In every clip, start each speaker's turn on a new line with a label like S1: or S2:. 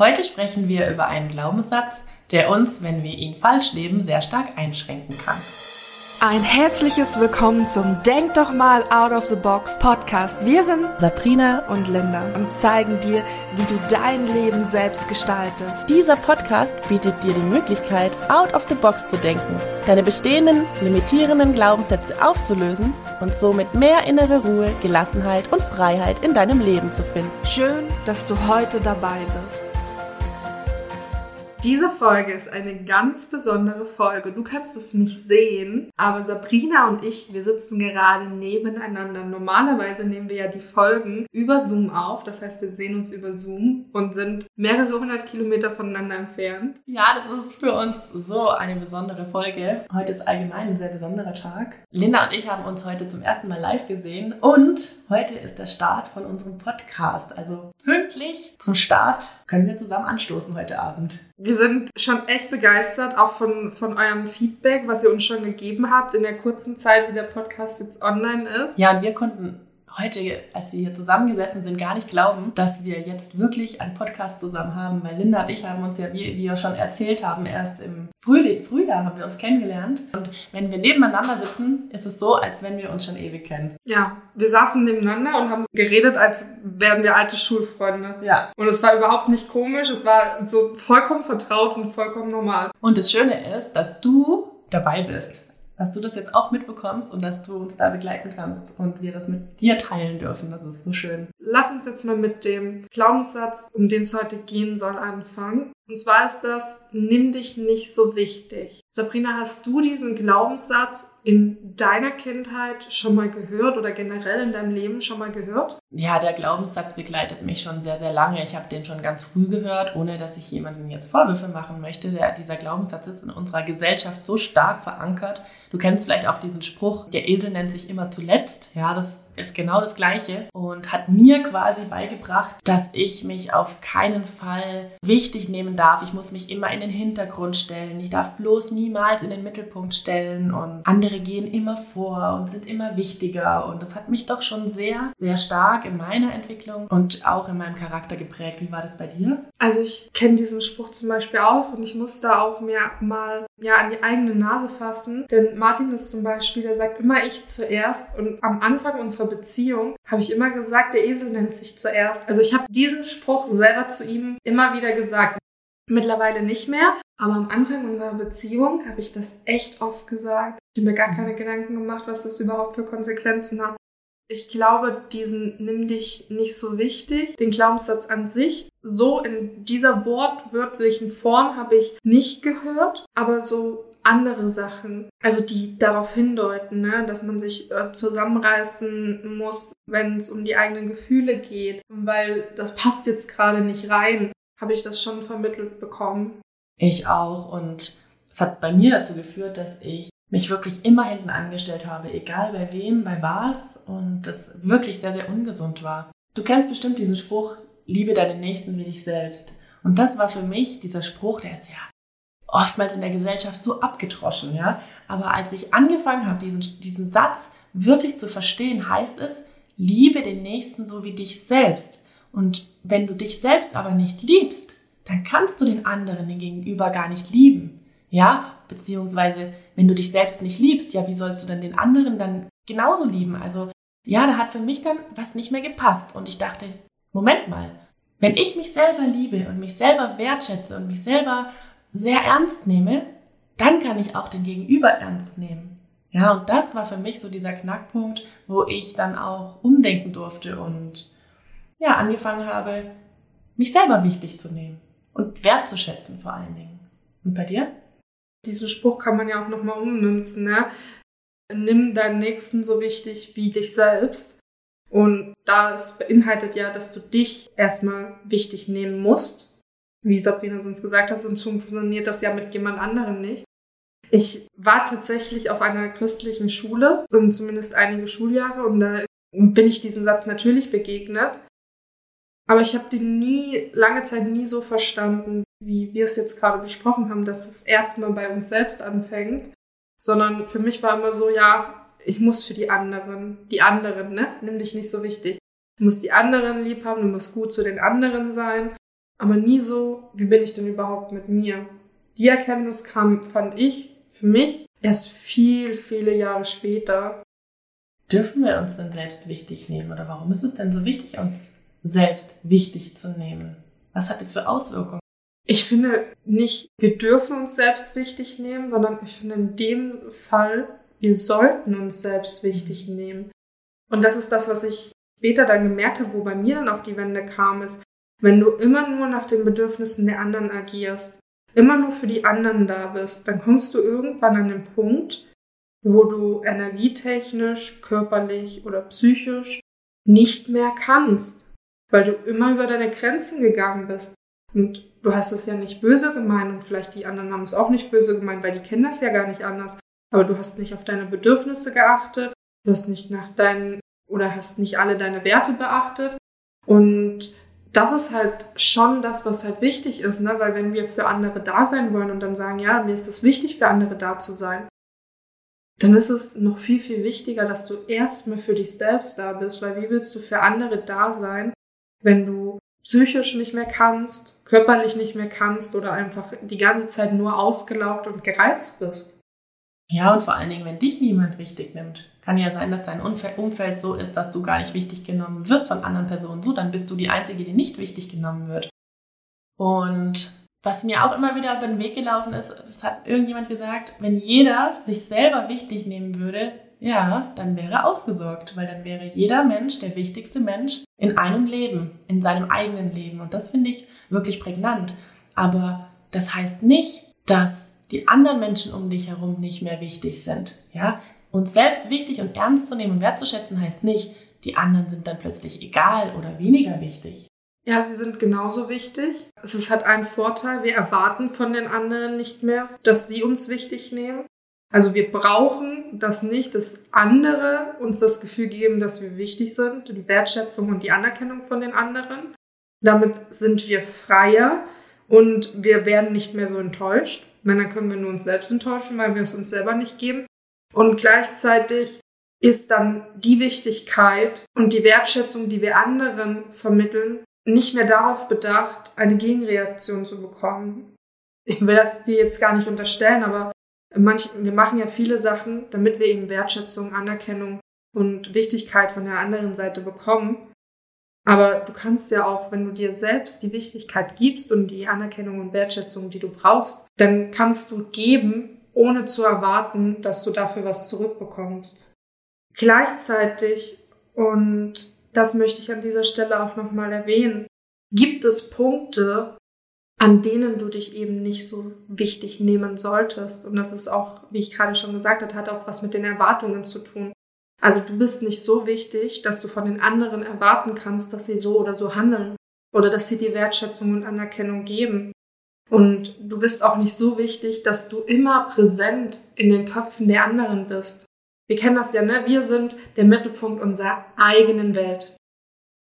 S1: Heute sprechen wir über einen Glaubenssatz, der uns, wenn wir ihn falsch leben, sehr stark einschränken kann.
S2: Ein herzliches Willkommen zum Denk doch mal out of the box Podcast. Wir sind
S1: Sabrina
S2: und Linda und zeigen dir, wie du dein Leben selbst gestaltest.
S1: Dieser Podcast bietet dir die Möglichkeit, out of the box zu denken, deine bestehenden, limitierenden Glaubenssätze aufzulösen und somit mehr innere Ruhe, Gelassenheit und Freiheit in deinem Leben zu finden.
S2: Schön, dass du heute dabei bist. Diese Folge ist eine ganz besondere Folge. Du kannst es nicht sehen, aber Sabrina und ich, wir sitzen gerade nebeneinander. Normalerweise nehmen wir ja die Folgen über Zoom auf. Das heißt, wir sehen uns über Zoom und sind mehrere hundert Kilometer voneinander entfernt.
S1: Ja, das ist für uns so eine besondere Folge. Heute ist allgemein ein sehr besonderer Tag. Linda und ich haben uns heute zum ersten Mal live gesehen und heute ist der Start von unserem Podcast. Also pünktlich zum Start können wir zusammen anstoßen heute Abend.
S2: Sind schon echt begeistert, auch von, von eurem Feedback, was ihr uns schon gegeben habt in der kurzen Zeit, wie der Podcast jetzt online ist.
S1: Ja, wir konnten heute, als wir hier zusammengesessen sind, gar nicht glauben, dass wir jetzt wirklich einen Podcast zusammen haben. Weil Linda und ich haben uns ja, wie wir schon erzählt haben, erst im Frühling, Frühjahr haben wir uns kennengelernt. Und wenn wir nebeneinander sitzen, ist es so, als wenn wir uns schon ewig kennen.
S2: Ja, wir saßen nebeneinander und haben geredet, als wären wir alte Schulfreunde.
S1: Ja.
S2: Und es war überhaupt nicht komisch, es war so vollkommen vertraut und vollkommen normal.
S1: Und das Schöne ist, dass du dabei bist dass du das jetzt auch mitbekommst und dass du uns da begleiten kannst und wir das mit dir teilen dürfen. Das ist so schön.
S2: Lass uns jetzt mal mit dem Glaubenssatz, um den es heute gehen soll, anfangen. Und zwar ist das, nimm dich nicht so wichtig. Sabrina, hast du diesen Glaubenssatz in deiner Kindheit schon mal gehört oder generell in deinem Leben schon mal gehört?
S1: Ja, der Glaubenssatz begleitet mich schon sehr, sehr lange. Ich habe den schon ganz früh gehört, ohne dass ich jemandem jetzt Vorwürfe machen möchte. Der, dieser Glaubenssatz ist in unserer Gesellschaft so stark verankert. Du kennst vielleicht auch diesen Spruch, der Esel nennt sich immer zuletzt. Ja, das ist genau das Gleiche und hat mir quasi beigebracht, dass ich mich auf keinen Fall wichtig nehmen darf. Ich muss mich immer in den Hintergrund stellen. Ich darf bloß niemals in den Mittelpunkt stellen und andere gehen immer vor und sind immer wichtiger und das hat mich doch schon sehr, sehr stark in meiner Entwicklung und auch in meinem Charakter geprägt. Wie war das bei dir?
S2: Also ich kenne diesen Spruch zum Beispiel auch und ich muss da auch mir mal ja an die eigene Nase fassen, denn Martin ist zum Beispiel, der sagt immer ich zuerst und am Anfang unserer Beziehung habe ich immer gesagt, der Esel nennt sich zuerst. Also ich habe diesen Spruch selber zu ihm immer wieder gesagt. Mittlerweile nicht mehr, aber am Anfang unserer Beziehung habe ich das echt oft gesagt. Ich habe mir gar keine Gedanken gemacht, was das überhaupt für Konsequenzen hat. Ich glaube, diesen nimm dich nicht so wichtig, den Glaubenssatz an sich, so in dieser wortwörtlichen Form habe ich nicht gehört, aber so andere Sachen, also die darauf hindeuten, ne, dass man sich äh, zusammenreißen muss, wenn es um die eigenen Gefühle geht, weil das passt jetzt gerade nicht rein, habe ich das schon vermittelt bekommen.
S1: Ich auch und es hat bei mir dazu geführt, dass ich mich wirklich immer hinten angestellt habe, egal bei wem, bei was und das wirklich sehr, sehr ungesund war. Du kennst bestimmt diesen Spruch, liebe deinen Nächsten wie dich selbst. Und das war für mich dieser Spruch, der ist ja oftmals in der Gesellschaft so abgedroschen, ja. Aber als ich angefangen habe, diesen, diesen Satz wirklich zu verstehen, heißt es, liebe den Nächsten so wie dich selbst. Und wenn du dich selbst aber nicht liebst, dann kannst du den anderen, den Gegenüber gar nicht lieben. Ja, beziehungsweise, wenn du dich selbst nicht liebst, ja, wie sollst du denn den anderen dann genauso lieben? Also, ja, da hat für mich dann was nicht mehr gepasst. Und ich dachte, Moment mal, wenn ich mich selber liebe und mich selber wertschätze und mich selber sehr ernst nehme, dann kann ich auch den Gegenüber ernst nehmen. Ja, und das war für mich so dieser Knackpunkt, wo ich dann auch umdenken durfte und ja, angefangen habe, mich selber wichtig zu nehmen und wertzuschätzen vor allen Dingen. Und bei dir?
S2: Diesen Spruch kann man ja auch nochmal ummünzen, ne? Nimm deinen Nächsten so wichtig wie dich selbst. Und das beinhaltet ja, dass du dich erstmal wichtig nehmen musst wie Sabrina sonst gesagt hat, sonst funktioniert das ja mit jemand anderem nicht. Ich war tatsächlich auf einer christlichen Schule, sind zumindest einige Schuljahre, und da bin ich diesen Satz natürlich begegnet. Aber ich habe den nie, lange Zeit nie so verstanden, wie wir es jetzt gerade besprochen haben, dass es erstmal bei uns selbst anfängt. Sondern für mich war immer so, ja, ich muss für die anderen, die anderen, ne? Nimm dich nicht so wichtig. Du musst die anderen lieb haben, du musst gut zu den anderen sein. aber nie so, wie bin ich denn überhaupt mit mir? Die Erkenntnis kam, fand ich, für mich erst viel, viele Jahre später.
S1: Dürfen wir uns denn selbst wichtig nehmen oder warum ist es denn so wichtig, uns selbst wichtig zu nehmen? Was hat das für Auswirkungen?
S2: Ich finde nicht, wir dürfen uns selbst wichtig nehmen, sondern ich finde in dem Fall, wir sollten uns selbst wichtig nehmen. Und das ist das, was ich später dann gemerkt habe, wo bei mir dann auch die Wende kam, ist, wenn du immer nur nach den Bedürfnissen der anderen agierst, immer nur für die anderen da bist, dann kommst du irgendwann an den Punkt, wo du energietechnisch, körperlich oder psychisch nicht mehr kannst, weil du immer über deine Grenzen gegangen bist. Und du hast es ja nicht böse gemeint und vielleicht die anderen haben es auch nicht böse gemeint, weil die kennen das ja gar nicht anders. Aber du hast nicht auf deine Bedürfnisse geachtet, du hast nicht nach deinen oder hast nicht alle deine Werte beachtet. Und das ist halt schon das, was halt wichtig ist, ne? Weil wenn wir für andere da sein wollen und dann sagen, ja, mir ist es wichtig, für andere da zu sein, dann ist es noch viel, viel wichtiger, dass du erstmal für dich selbst da bist, weil wie willst du für andere da sein, wenn du psychisch nicht mehr kannst, körperlich nicht mehr kannst oder einfach die ganze Zeit nur ausgelaugt und gereizt bist?
S1: Ja, und vor allen Dingen, wenn dich niemand wichtig nimmt. Kann ja sein, dass dein Umfeld so ist, dass du gar nicht wichtig genommen wirst von anderen Personen. So, dann bist du die Einzige, die nicht wichtig genommen wird. Und was mir auch immer wieder über den Weg gelaufen ist, es hat irgendjemand gesagt, wenn jeder sich selber wichtig nehmen würde, ja, dann wäre ausgesorgt, weil dann wäre jeder Mensch der wichtigste Mensch in einem Leben, in seinem eigenen Leben. Und das finde ich wirklich prägnant. Aber das heißt nicht, dass die anderen Menschen um dich herum nicht mehr wichtig sind. Ja, uns selbst wichtig und ernst zu nehmen und wertzuschätzen heißt nicht, die anderen sind dann plötzlich egal oder weniger wichtig.
S2: Ja, sie sind genauso wichtig. Es ist halt ein Vorteil. Wir erwarten von den anderen nicht mehr, dass sie uns wichtig nehmen. Also wir brauchen das nicht, dass andere uns das Gefühl geben, dass wir wichtig sind, die Wertschätzung und die Anerkennung von den anderen. Damit sind wir freier und wir werden nicht mehr so enttäuscht. Männer können wir nur uns selbst enttäuschen, weil wir es uns selber nicht geben. Und gleichzeitig ist dann die Wichtigkeit und die Wertschätzung, die wir anderen vermitteln, nicht mehr darauf bedacht, eine Gegenreaktion zu bekommen. Ich will das dir jetzt gar nicht unterstellen, aber manch, wir machen ja viele Sachen, damit wir eben Wertschätzung, Anerkennung und Wichtigkeit von der anderen Seite bekommen. Aber du kannst ja auch, wenn du dir selbst die Wichtigkeit gibst und die Anerkennung und Wertschätzung, die du brauchst, dann kannst du geben, ohne zu erwarten, dass du dafür was zurückbekommst. Gleichzeitig, und das möchte ich an dieser Stelle auch nochmal erwähnen, gibt es Punkte, an denen du dich eben nicht so wichtig nehmen solltest. Und das ist auch, wie ich gerade schon gesagt habe, hat auch was mit den Erwartungen zu tun. Also du bist nicht so wichtig, dass du von den anderen erwarten kannst, dass sie so oder so handeln oder dass sie dir Wertschätzung und Anerkennung geben. Und du bist auch nicht so wichtig, dass du immer präsent in den Köpfen der anderen bist. Wir kennen das ja, ne? Wir sind der Mittelpunkt unserer eigenen Welt.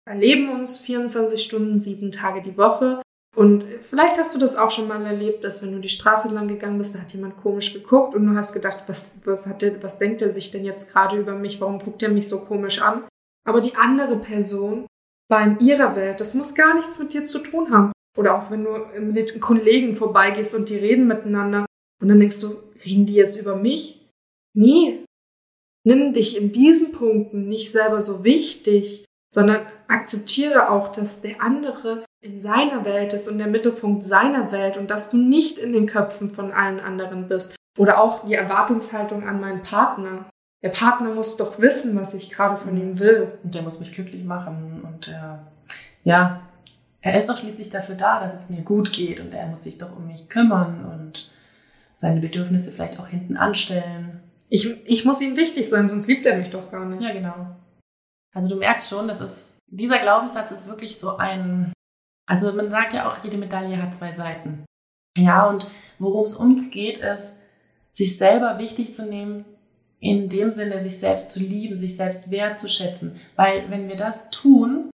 S2: Wir erleben uns 24 Stunden, sieben Tage die Woche und vielleicht hast du das auch schon mal erlebt, dass wenn du die Straße lang gegangen bist, da hat jemand komisch geguckt und du hast gedacht, was, was, hat der, was denkt er sich denn jetzt gerade über mich? Warum guckt er mich so komisch an? Aber die andere Person war in ihrer Welt. Das muss gar nichts mit dir zu tun haben. Oder auch wenn du mit den Kollegen vorbeigehst und die reden miteinander und dann denkst du, reden die jetzt über mich? Nee. Nimm dich in diesen Punkten nicht selber so wichtig, sondern akzeptiere auch, dass der andere in seiner Welt ist und der Mittelpunkt seiner Welt und dass du nicht in den Köpfen von allen anderen bist. Oder auch die Erwartungshaltung an meinen Partner. Der Partner muss doch wissen, was ich gerade von ihm will.
S1: Und der muss mich glücklich machen. Und äh, ja, er ist doch schließlich dafür da, dass es mir gut geht und er muss sich doch um mich kümmern und seine Bedürfnisse vielleicht auch hinten anstellen.
S2: Ich, ich muss ihm wichtig sein, sonst liebt er mich doch gar nicht.
S1: Ja, genau. Also du merkst schon, dass es, dieser Glaubenssatz ist wirklich so ein also man sagt ja auch, jede Medaille hat zwei Seiten. Ja, und worum es uns geht, ist, sich selber wichtig zu nehmen, in dem Sinne, sich selbst zu lieben, sich selbst wertzuschätzen. Weil wenn wir das tun,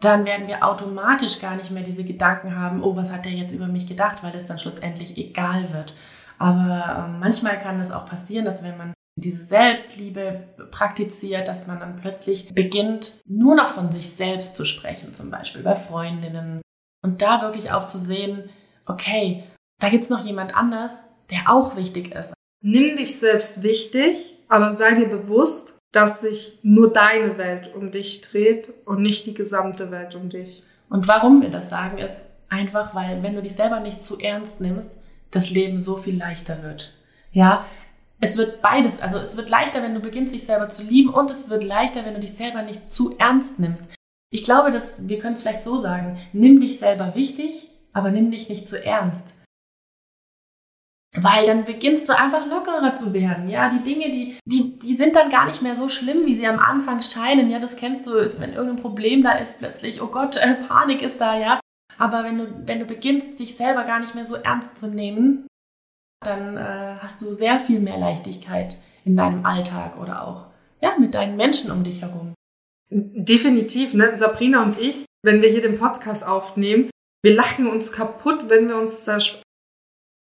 S1: dann werden wir automatisch gar nicht mehr diese Gedanken haben, oh, was hat der jetzt über mich gedacht, weil es dann schlussendlich egal wird. Aber äh, manchmal kann es auch passieren, dass wenn man diese Selbstliebe praktiziert, dass man dann plötzlich beginnt, nur noch von sich selbst zu sprechen, zum Beispiel bei Freundinnen Und da wirklich auch zu sehen, okay, da gibt's noch jemand anders, der auch wichtig ist.
S2: Nimm dich selbst wichtig, aber sei dir bewusst, dass sich nur deine Welt um dich dreht und nicht die gesamte Welt um dich.
S1: Und warum wir das sagen, ist einfach, weil wenn du dich selber nicht zu ernst nimmst, das Leben so viel leichter wird. Ja, es wird beides, also es wird leichter, wenn du beginnst, dich selber zu lieben und es wird leichter, wenn du dich selber nicht zu ernst nimmst. Ich glaube, dass wir können es vielleicht so sagen, nimm dich selber wichtig, aber nimm dich nicht zu ernst. Weil dann beginnst du einfach lockerer zu werden. Ja, die Dinge, die, die, die sind dann gar nicht mehr so schlimm, wie sie am Anfang scheinen. Ja, das kennst du, wenn irgendein Problem da ist, plötzlich, oh Gott, äh, Panik ist da, ja. Aber wenn du, wenn du beginnst, dich selber gar nicht mehr so ernst zu nehmen, dann äh, hast du sehr viel mehr Leichtigkeit in deinem Alltag oder auch ja, mit deinen Menschen um dich herum.
S2: Definitiv, ne? Sabrina und ich, wenn wir hier den Podcast aufnehmen, wir lachen uns kaputt, wenn wir uns zers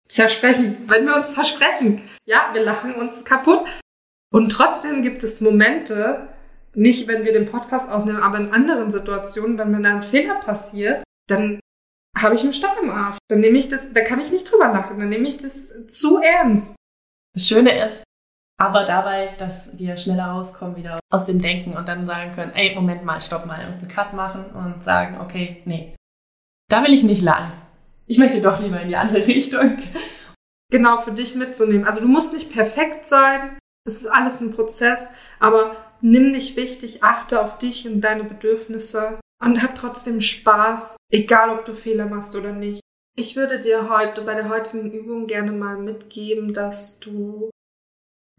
S2: zersprechen, wenn wir uns versprechen. Ja, wir lachen uns kaputt. Und trotzdem gibt es Momente, nicht wenn wir den Podcast ausnehmen, aber in anderen Situationen, wenn mir da ein Fehler passiert, dann habe ich einen Stock im Arsch. Dann nehme ich das, da kann ich nicht drüber lachen, dann nehme ich das zu ernst.
S1: Das Schöne ist aber dabei, dass wir schneller rauskommen wieder aus dem Denken und dann sagen können, ey, Moment mal, stopp mal und einen Cut machen und sagen, okay, nee, da will ich nicht lang. Ich möchte doch lieber in die andere Richtung.
S2: Genau, für dich mitzunehmen. Also du musst nicht perfekt sein, es ist alles ein Prozess, aber nimm dich wichtig, achte auf dich und deine Bedürfnisse und hab trotzdem Spaß, egal ob du Fehler machst oder nicht. Ich würde dir heute bei der heutigen Übung gerne mal mitgeben, dass du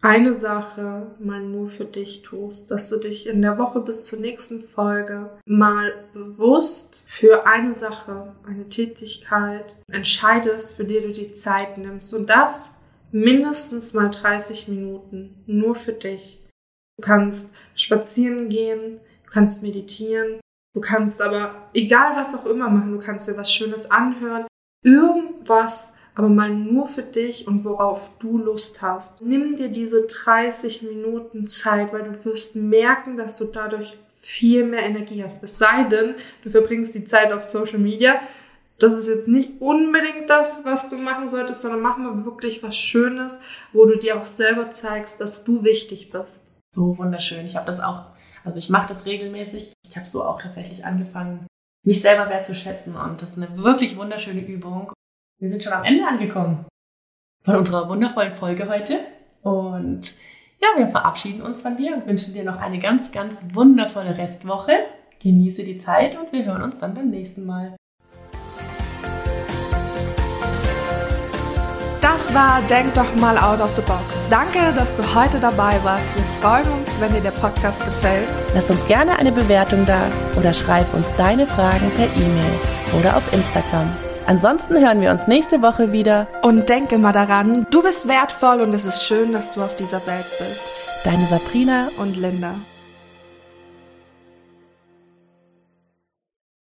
S2: eine Sache mal nur für dich tust, dass du dich in der Woche bis zur nächsten Folge mal bewusst für eine Sache, eine Tätigkeit entscheidest, für die du die Zeit nimmst und das mindestens mal 30 Minuten nur für dich. Du kannst spazieren gehen, du kannst meditieren, du kannst aber egal was auch immer machen, du kannst dir was Schönes anhören, irgendwas aber mal nur für dich und worauf du Lust hast. Nimm dir diese 30 Minuten Zeit, weil du wirst merken, dass du dadurch viel mehr Energie hast. Es sei denn, du verbringst die Zeit auf Social Media. Das ist jetzt nicht unbedingt das, was du machen solltest, sondern mach mal wirklich was Schönes, wo du dir auch selber zeigst, dass du wichtig bist.
S1: So wunderschön. Ich habe das auch, also ich mache das regelmäßig. Ich habe so auch tatsächlich angefangen, mich selber wertzuschätzen und das ist eine wirklich wunderschöne Übung. Wir sind schon am Ende angekommen von unserer wundervollen Folge heute. Und ja, wir verabschieden uns von dir und wünschen dir noch eine ganz, ganz wundervolle Restwoche. Genieße die Zeit und wir hören uns dann beim nächsten Mal.
S2: Das war Denk doch mal out of the box. Danke, dass du heute dabei warst. Wir freuen uns, wenn dir der Podcast gefällt.
S1: Lass uns gerne eine Bewertung da oder schreib uns deine Fragen per E-Mail oder auf Instagram. Ansonsten hören wir uns nächste Woche wieder.
S2: Und denke mal daran, du bist wertvoll und es ist schön, dass du auf dieser Welt bist.
S1: Deine Sabrina
S2: und Linda.